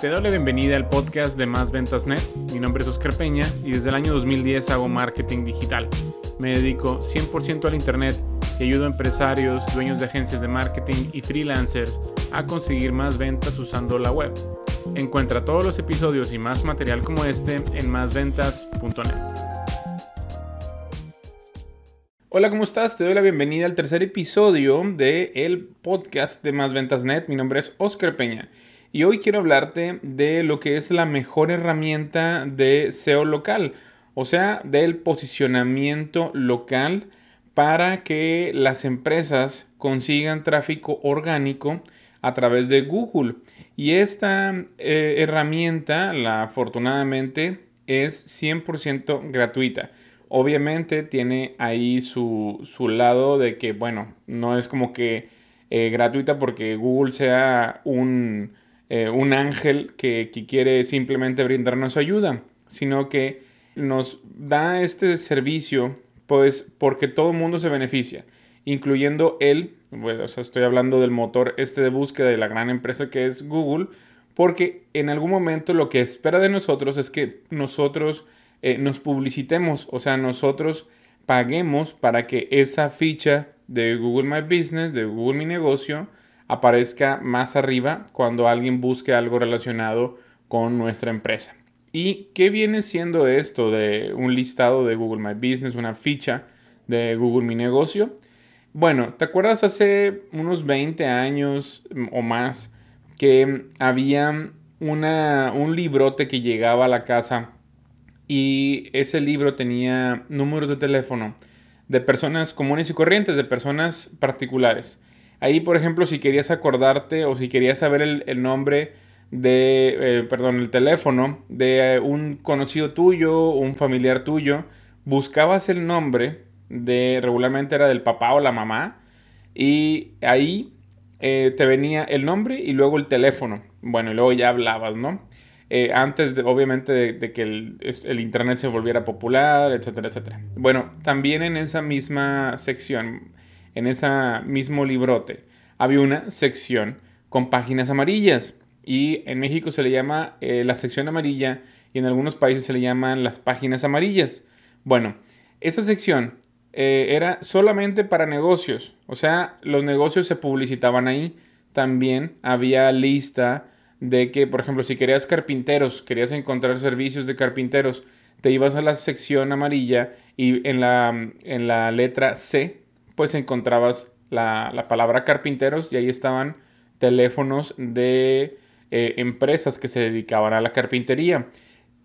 Te doy la bienvenida al podcast de Más Ventas Net. Mi nombre es Oscar Peña y desde el año 2010 hago marketing digital. Me dedico 100% al Internet y ayudo a empresarios, dueños de agencias de marketing y freelancers a conseguir más ventas usando la web. Encuentra todos los episodios y más material como este en másventas.net. Hola, ¿cómo estás? Te doy la bienvenida al tercer episodio del el podcast de Más Ventas Net. Mi nombre es Oscar Peña y hoy quiero hablarte de lo que es la mejor herramienta de SEO local, o sea, del posicionamiento local para que las empresas consigan tráfico orgánico a través de Google. Y esta eh, herramienta, la afortunadamente, es 100% gratuita. Obviamente tiene ahí su, lado de que, bueno, no es como que eh, gratuita porque Google sea un, eh, un ángel que, que, quiere simplemente brindarnos ayuda, sino que nos da este servicio, pues porque todo el mundo se beneficia, incluyendo él, bueno, o sea, estoy hablando del motor este de búsqueda de la gran empresa que es Google, porque en algún momento lo que espera de nosotros es que nosotros eh, nos publicitemos, o sea, nosotros paguemos para que esa ficha de Google My Business, de Google Mi Negocio, aparezca más arriba cuando alguien busque algo relacionado con nuestra empresa. ¿Y qué viene siendo esto de un listado de Google My Business, una ficha de Google Mi Negocio? Bueno, ¿te acuerdas hace unos 20 años o más que había una, un librote que llegaba a la casa y ese libro tenía números de teléfono de personas comunes y corrientes, de personas particulares. Ahí, por ejemplo, si querías acordarte o si querías saber el, nombre de, eh, perdón, el teléfono de un conocido tuyo, un familiar tuyo, buscabas el nombre de, regularmente era del papá o la mamá, y ahí eh, te venía el nombre y luego el teléfono. Bueno, y luego ya hablabas, ¿no? Eh, antes de, obviamente de, que el, Internet se volviera popular, etcétera, etcétera. Bueno, también en esa misma sección, en ese mismo librote, había una sección con páginas amarillas y en México se le llama eh, la sección amarilla y en algunos países se le llaman las páginas amarillas. Bueno, esa sección eh, era solamente para negocios, o sea, los negocios se publicitaban ahí. También había lista de que, por ejemplo, si querías carpinteros, querías encontrar servicios de carpinteros, te ibas a la sección amarilla y en la, en la letra C, pues encontrabas la, palabra carpinteros y ahí estaban teléfonos de eh, empresas que se dedicaban a la carpintería.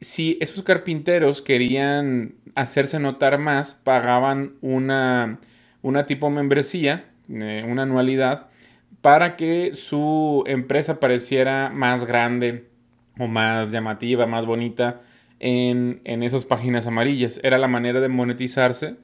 Si esos carpinteros querían hacerse notar más, pagaban una, una tipo membresía, eh, una anualidad, para que su empresa pareciera más grande o más llamativa, más bonita en, esas páginas amarillas. Era la manera de monetizarse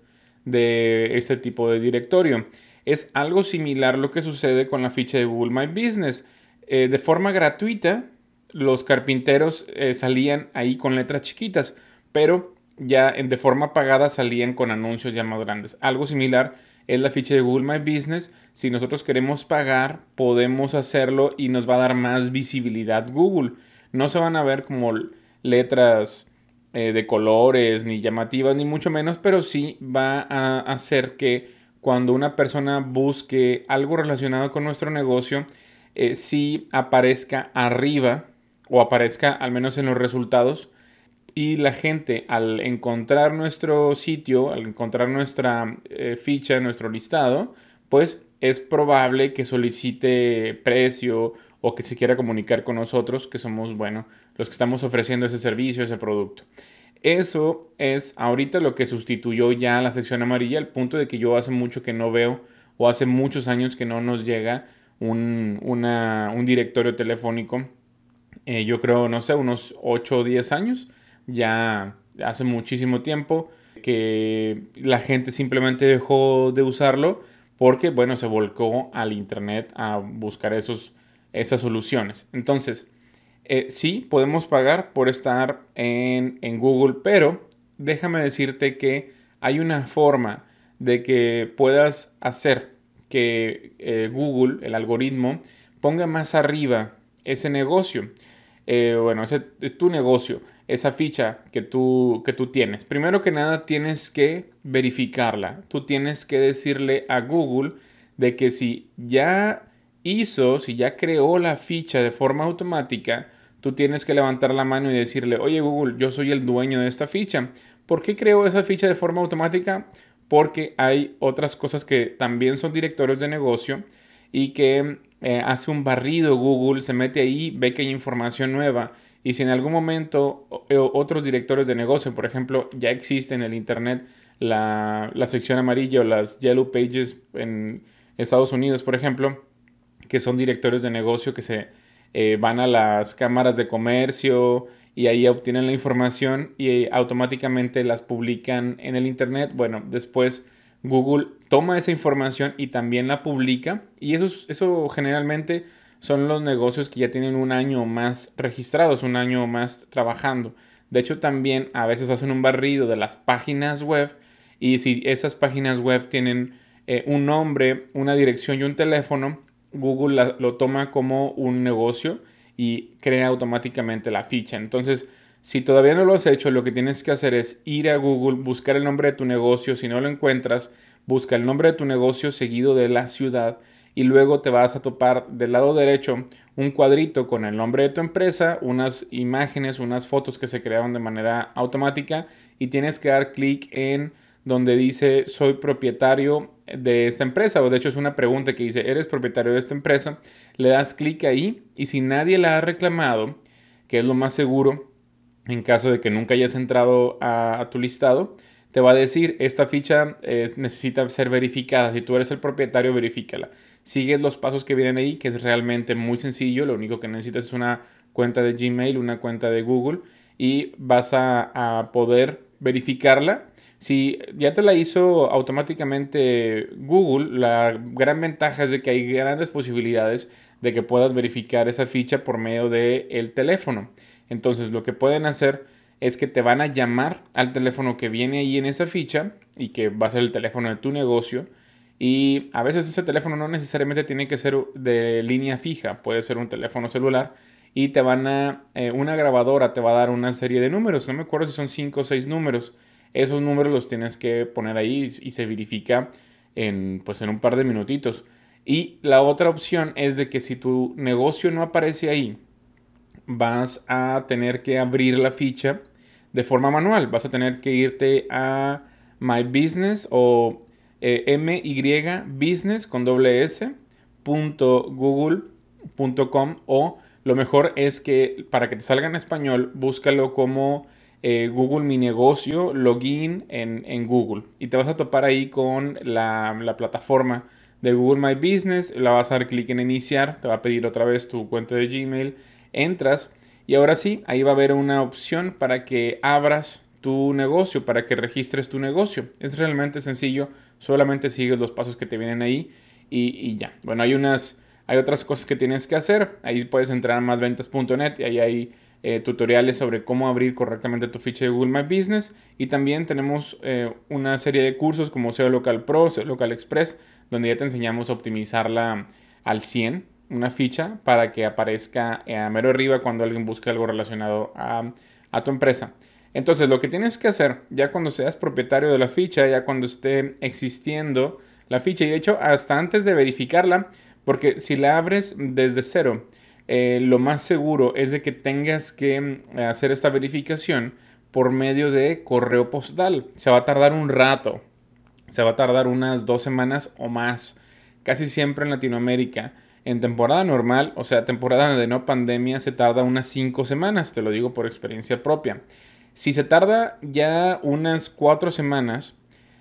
de este tipo de directorio. Es algo similar lo que sucede con la ficha de Google My Business. Eh, de forma gratuita, los carpinteros eh, salían ahí con letras chiquitas, pero ya de forma pagada salían con anuncios ya más grandes. Algo similar es la ficha de Google My Business. Si nosotros queremos pagar, podemos hacerlo y nos va a dar más visibilidad Google. No se van a ver como letras eh, de colores ni llamativas, ni mucho menos, pero sí va a hacer que cuando una persona busque algo relacionado con nuestro negocio, eh, sí aparezca arriba o aparezca al menos en los resultados. Y la gente al encontrar nuestro sitio, al encontrar nuestra eh, ficha, nuestro listado, pues es probable que solicite precio o que se quiera comunicar con nosotros, que somos, bueno, los que estamos ofreciendo ese servicio, ese producto. Eso es ahorita lo que sustituyó ya la sección amarilla, el punto de que yo hace mucho que no veo o hace muchos años que no nos llega un, directorio telefónico. Eh, yo creo, no sé, unos 8 o 10 años ya hace muchísimo tiempo que la gente simplemente dejó de usarlo porque, bueno, se volcó al Internet a buscar esos, esas soluciones. Entonces, eh, sí, podemos pagar por estar en, Google, pero déjame decirte que hay una forma de que puedas hacer que eh, Google, el algoritmo, ponga más arriba ese negocio. eh, bueno, ese es tu negocio, esa ficha que tú, que tú tienes. Primero que nada tienes que verificarla. Tú tienes que decirle a Google de que si ya hizo, si ya creó la ficha de forma automática, tú tienes que levantar la mano y decirle, oye Google, yo soy el dueño de esta ficha. ¿Por qué creo esa ficha de forma automática? Porque hay otras cosas que también son directorios de negocio y que eh, hace un barrido Google, se mete ahí, ve que hay información nueva. Y si en algún momento eh, otros directores de negocio, por ejemplo, ya existe en el Internet la, sección amarilla o las Yellow Pages en Estados Unidos, por ejemplo, que son directorios de negocio que se eh, van a las cámaras de comercio y ahí obtienen la información y automáticamente las publican en el Internet. Bueno, después Google toma esa información y también la publica y eso, eso generalmente son los negocios que ya tienen un año más registrados, un año más trabajando. De hecho, también a veces hacen un barrido de las páginas web y si esas páginas web tienen eh, un nombre, una dirección y un teléfono, Google lo toma como un negocio y crea automáticamente la ficha. Entonces, si todavía no lo has hecho, lo que tienes que hacer es ir a Google, buscar el nombre de tu negocio. Si no lo encuentras, busca el nombre de tu negocio seguido de la ciudad y luego te vas a topar del lado derecho un cuadrito con el nombre de tu empresa, unas imágenes, unas fotos que se crearon de manera automática y tienes que dar clic en donde dice soy propietario de esta empresa o de hecho es una pregunta que dice eres propietario de esta empresa, le das clic ahí y si nadie la ha reclamado, que es lo más seguro, en caso de que nunca hayas entrado a, tu listado, te va a decir, esta ficha eh, necesita ser verificada. Si tú eres el propietario, verifícala. Sigues los pasos que vienen ahí, que es realmente muy sencillo. Lo único que necesitas es una cuenta de Gmail, una cuenta de Google y vas a, a poder verificarla. Si ya te la hizo automáticamente Google, la gran ventaja es de que hay grandes posibilidades de que puedas verificar esa ficha por medio del el teléfono. Entonces lo que pueden hacer es que te van a llamar al teléfono que viene ahí en esa ficha y que va a ser el teléfono de tu negocio. Y a veces ese teléfono no necesariamente tiene que ser de línea fija, puede ser un teléfono celular. Y te van a, eh, una grabadora te va a dar una serie de números, no me acuerdo si son 5 o 6 números. Esos números los tienes que poner ahí y se verifica en, pues en un par de minutitos. Y la otra opción es de que si tu negocio no aparece ahí, vas a tener que abrir la ficha de forma manual. Vas a tener que irte a My Business o eh, MY Business con doble S .google.com o lo mejor es que para que te salga en español, búscalo como eh, Google Mi Negocio, login en, Google. Y te vas a topar ahí con la, la plataforma de Google My Business. La vas a dar clic en iniciar, te va a pedir otra vez tu cuenta de Gmail entras y ahora sí, ahí va a haber una opción para que abras tu negocio, para que registres tu negocio. Es realmente sencillo, solamente sigues los pasos que te vienen ahí y, ya. Bueno, hay unas, hay otras cosas que tienes que hacer. Ahí puedes entrar a másventas.net y ahí hay eh, tutoriales sobre cómo abrir correctamente tu ficha de Google My Business. Y también tenemos eh, una serie de cursos como SEO Local Pro, SEO Local Express, donde ya te enseñamos a optimizarla al 100 una ficha para que aparezca a mero arriba cuando alguien busque algo relacionado a, tu empresa. Entonces, lo que tienes que hacer ya cuando seas propietario de la ficha, ya cuando esté existiendo la ficha, y de hecho, hasta antes de verificarla, porque si la abres desde cero, eh, lo más seguro es de que tengas que mm, hacer esta verificación por medio de correo postal. Se va a tardar un rato, se va a tardar unas dos semanas o más, casi siempre en Latinoamérica. En temporada normal, o sea, temporada de no pandemia, se tarda unas 5 semanas, te lo digo por experiencia propia. Si se tarda ya unas 4 semanas,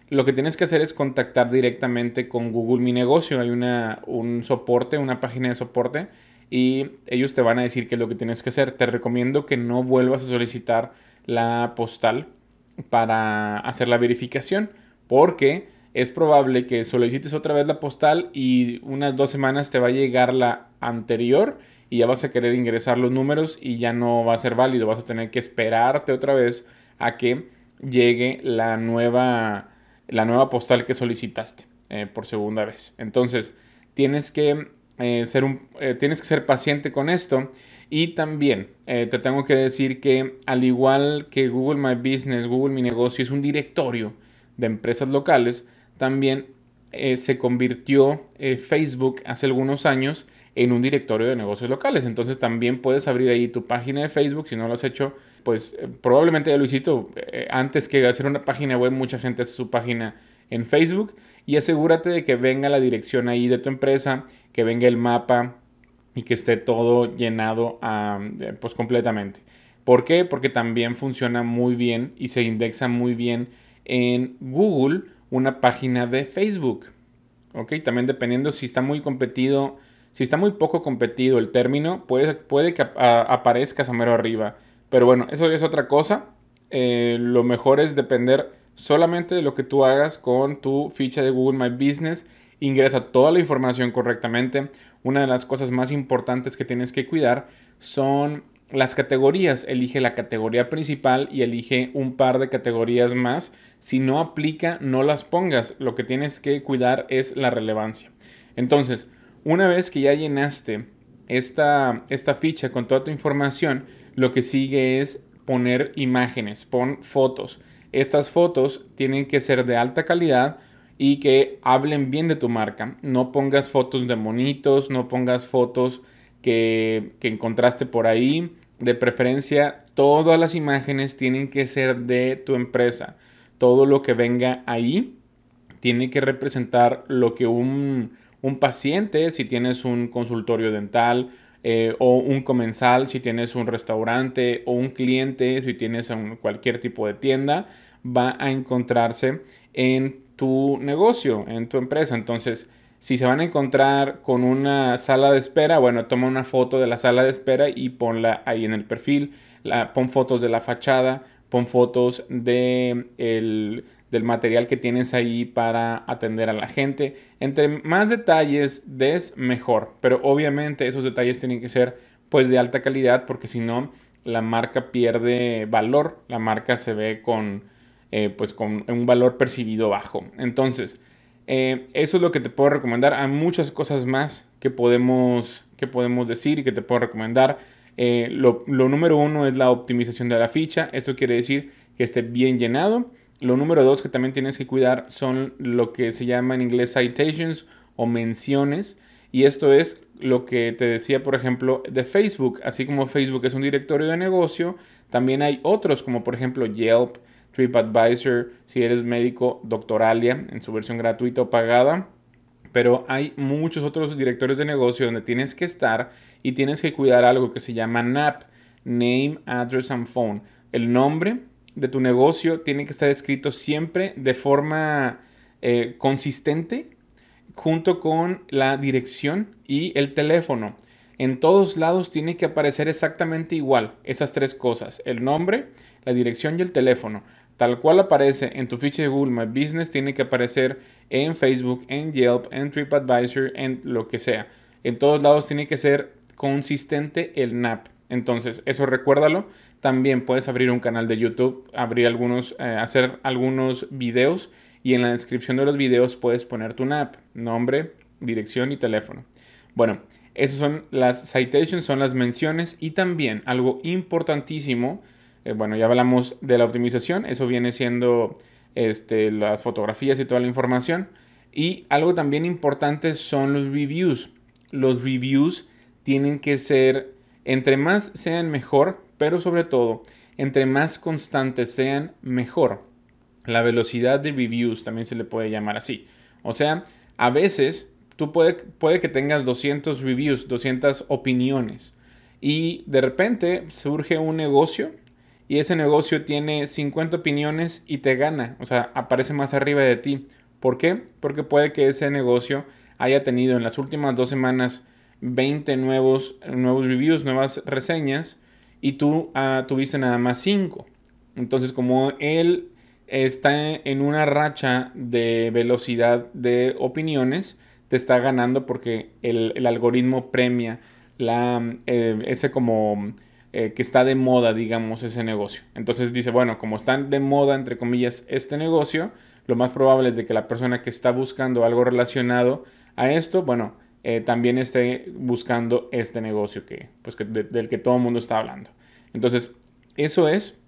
lo que tienes que hacer es contactar directamente con Google Mi Negocio. Hay una, un soporte, una página de soporte y ellos te van a decir qué es lo que tienes que hacer. Te recomiendo que no vuelvas a solicitar la postal para hacer la verificación porque es probable que solicites otra vez la postal y unas dos semanas te va a llegar la anterior y ya vas a querer ingresar los números y ya no va a ser válido. Vas a tener que esperarte otra vez a que llegue la nueva, la nueva postal que solicitaste eh, por segunda vez. Entonces, tienes que eh, ser un, eh, tienes que ser paciente con esto. Y también te tengo que decir que al igual que Google My Business, Google Mi Negocio es un directorio de empresas locales, también se convirtió Facebook hace algunos años en un directorio de negocios locales. Entonces también puedes abrir ahí tu página de Facebook. Si no lo has hecho, pues probablemente ya lo hiciste antes que hacer una página web. Mucha gente hace su página en Facebook y asegúrate de que venga la dirección ahí de tu empresa, que venga el mapa y que esté todo llenado pues completamente. ¿Por qué? Porque también funciona muy bien y se indexa muy bien en Google una página de Facebook. ¿Ok? También dependiendo si está muy competido, si está muy poco competido el término, puede, puede que aparezcas a mero arriba. Pero bueno, eso es otra cosa. Eh, lo mejor es depender solamente de lo que tú hagas con tu ficha de Google My Business. Ingresa toda la información correctamente. Una de las cosas más importantes que tienes que cuidar son las categorías. Elige la categoría principal y elige un par de categorías más. Si no aplica, no las pongas. Lo que tienes que cuidar es la relevancia. Entonces, una vez que ya llenaste esta, esta ficha con toda tu información, lo que sigue es poner imágenes, pon fotos. Estas fotos tienen que ser de alta calidad y que hablen bien de tu marca. No pongas fotos de monitos, no pongas fotos que, que encontraste por ahí. De preferencia, todas las imágenes tienen que ser de tu empresa. Todo lo que venga ahí tiene que representar lo que un, un paciente, si tienes un consultorio dental, eh, o un comensal si tienes un restaurante o un cliente si tienes cualquier tipo de tienda va a encontrarse en tu negocio, en tu empresa. Entonces, si se van a encontrar con una sala de espera, bueno, toma una foto de la sala de espera y ponla ahí en el perfil. La, pon fotos de la fachada, pon fotos de del material que tienes ahí para atender a la gente. Entre más detalles des, mejor. Pero obviamente esos detalles tienen que ser pues de alta calidad porque si no, la marca pierde valor. La marca se ve con eh, pues con un valor percibido bajo. Entonces, eh, eso es lo que te puedo recomendar. Hay muchas cosas más que podemos, que podemos decir y que te puedo recomendar. Eh, lo, lo, número uno es la optimización de la ficha. Esto quiere decir que esté bien llenado. Lo número dos que también tienes que cuidar son lo que se llama en inglés citations o menciones. Y esto es lo que te decía, por ejemplo, de Facebook. Así como Facebook es un directorio de negocio, también hay otros como por ejemplo Yelp, TripAdvisor, si eres médico, Doctoralia en su versión gratuita o pagada. Pero hay muchos otros directorios de negocio donde tienes que estar y tienes que cuidar algo que se llama NAP, Name, Address and Phone. El nombre de tu negocio tiene que estar escrito siempre de forma eh, consistente junto con la dirección y el teléfono. En todos lados tiene que aparecer exactamente igual esas tres cosas, el nombre, la dirección y el teléfono. Tal cual aparece en tu ficha de Google My Business, tiene que aparecer en Facebook, en Yelp, en TripAdvisor, en lo que sea. En todos lados tiene que ser consistente el NAP. Entonces, eso recuérdalo. También puedes abrir un canal de YouTube, abrir algunos, eh, hacer algunos videos y en la descripción de los videos puedes poner tu NAP, nombre, dirección y teléfono. Bueno, esas son las citations, son las menciones y también algo importantísimo eh, bueno, ya hablamos de la optimización, eso viene siendo este, las fotografías y toda la información. Y algo también importante son los reviews. Los reviews tienen que ser, entre más sean mejor, pero sobre todo, entre más constantes sean mejor. La velocidad de reviews también se le puede llamar así. O sea, a veces tú puede, puede que tengas 200 reviews, 200 opiniones. Y de repente surge un negocio y ese negocio tiene 50 opiniones y te gana, o sea, aparece más arriba de ti. ¿Por qué? Porque puede que ese negocio haya tenido en las últimas dos semanas 20 nuevos, nuevos reviews, nuevas reseñas y tú ah, tuviste nada más 5. Entonces, como él está en una racha de velocidad de opiniones, te está ganando porque el, algoritmo premia la, eh, ese como eh, que está de moda, digamos, ese negocio. Entonces dice, bueno, como está de moda, entre comillas, este negocio, lo más probable es de que la persona que está buscando algo relacionado a esto, bueno, eh, también esté buscando este negocio que, pues, del que todo el mundo está hablando. Entonces, eso es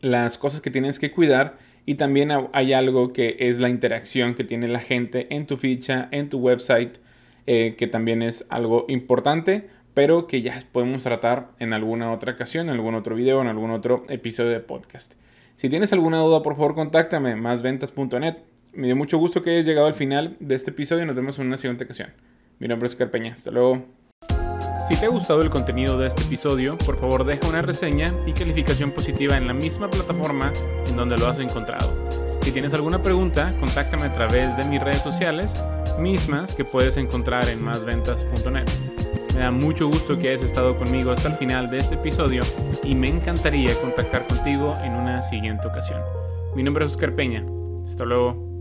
las cosas que tienes que cuidar y también hay algo que es la interacción que tiene la gente en tu ficha, en tu website, eh, que también es algo importante, pero que ya podemos tratar en alguna otra ocasión, en algún otro video, en algún otro episodio de podcast. Si tienes alguna duda, por favor, contáctame, másventas.net. Me dio mucho gusto que hayas llegado al final de este episodio y nos vemos en una siguiente ocasión. Mi nombre es Carpeña. Hasta luego. Si te ha gustado el contenido de este episodio, por favor deja una reseña y calificación positiva en la misma plataforma en donde lo has encontrado. Si tienes alguna pregunta, contáctame a través de mis redes sociales, mismas que puedes encontrar en másventas.net. Me da mucho gusto que hayas estado conmigo hasta el final de este episodio y me encantaría contactar contigo en una siguiente ocasión. Mi nombre es Oscar Peña. Hasta luego.